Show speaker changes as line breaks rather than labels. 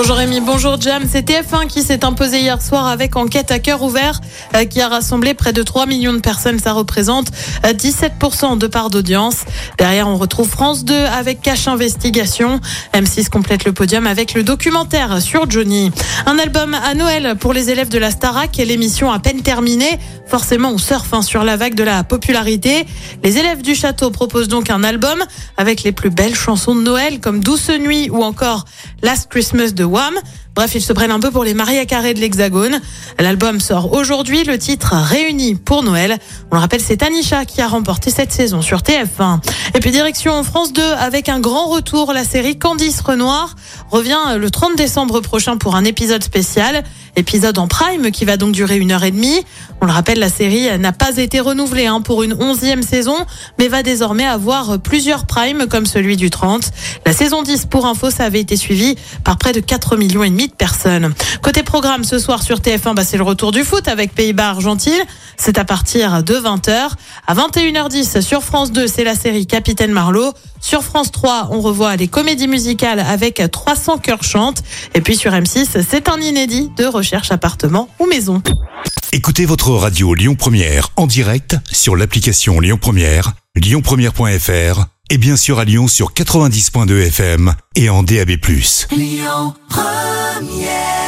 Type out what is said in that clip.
Bonjour Rémi, bonjour Jam. C'est TF1 qui s'est imposé hier soir avec enquête à cœur ouvert euh, qui a rassemblé près de 3 millions de personnes. Ça représente euh, 17% de part d'audience. Derrière, on retrouve France 2 avec Cache Investigation. M6 complète le podium avec le documentaire sur Johnny. Un album à Noël pour les élèves de la Starac l'émission à peine terminée. Forcément, on surfe hein, sur la vague de la popularité. Les élèves du château proposent donc un album avec les plus belles chansons de Noël comme Douce Nuit ou encore Last Christmas de WAM Bref, ils se prennent un peu pour les Maria Carré de l'Hexagone. L'album sort aujourd'hui, le titre Réunis pour Noël. On le rappelle, c'est Anisha qui a remporté cette saison sur TF1. Et puis direction France 2 avec un grand retour, la série Candice Renoir revient le 30 décembre prochain pour un épisode spécial. Épisode en prime qui va donc durer une heure et demie. On le rappelle, la série n'a pas été renouvelée hein, pour une onzième saison, mais va désormais avoir plusieurs primes comme celui du 30. La saison 10, pour info, ça avait été suivi par près de 4 millions et demi personnes. Côté programme, ce soir sur TF1, bah, c'est le retour du foot avec Pays-Bas-Argentine. C'est à partir de 20h. À 21h10 sur France 2, c'est la série Capitaine Marlowe. Sur France 3, on revoit les comédies musicales avec 300 cœurs chantent. Et puis sur M6, c'est un inédit de recherche appartement ou maison.
Écoutez votre radio Lyon Première en direct sur l'application Lyon Première, lyonpremière.fr et bien sûr à Lyon sur 90.2 FM et en DAB+.
Lyon Come, yeah.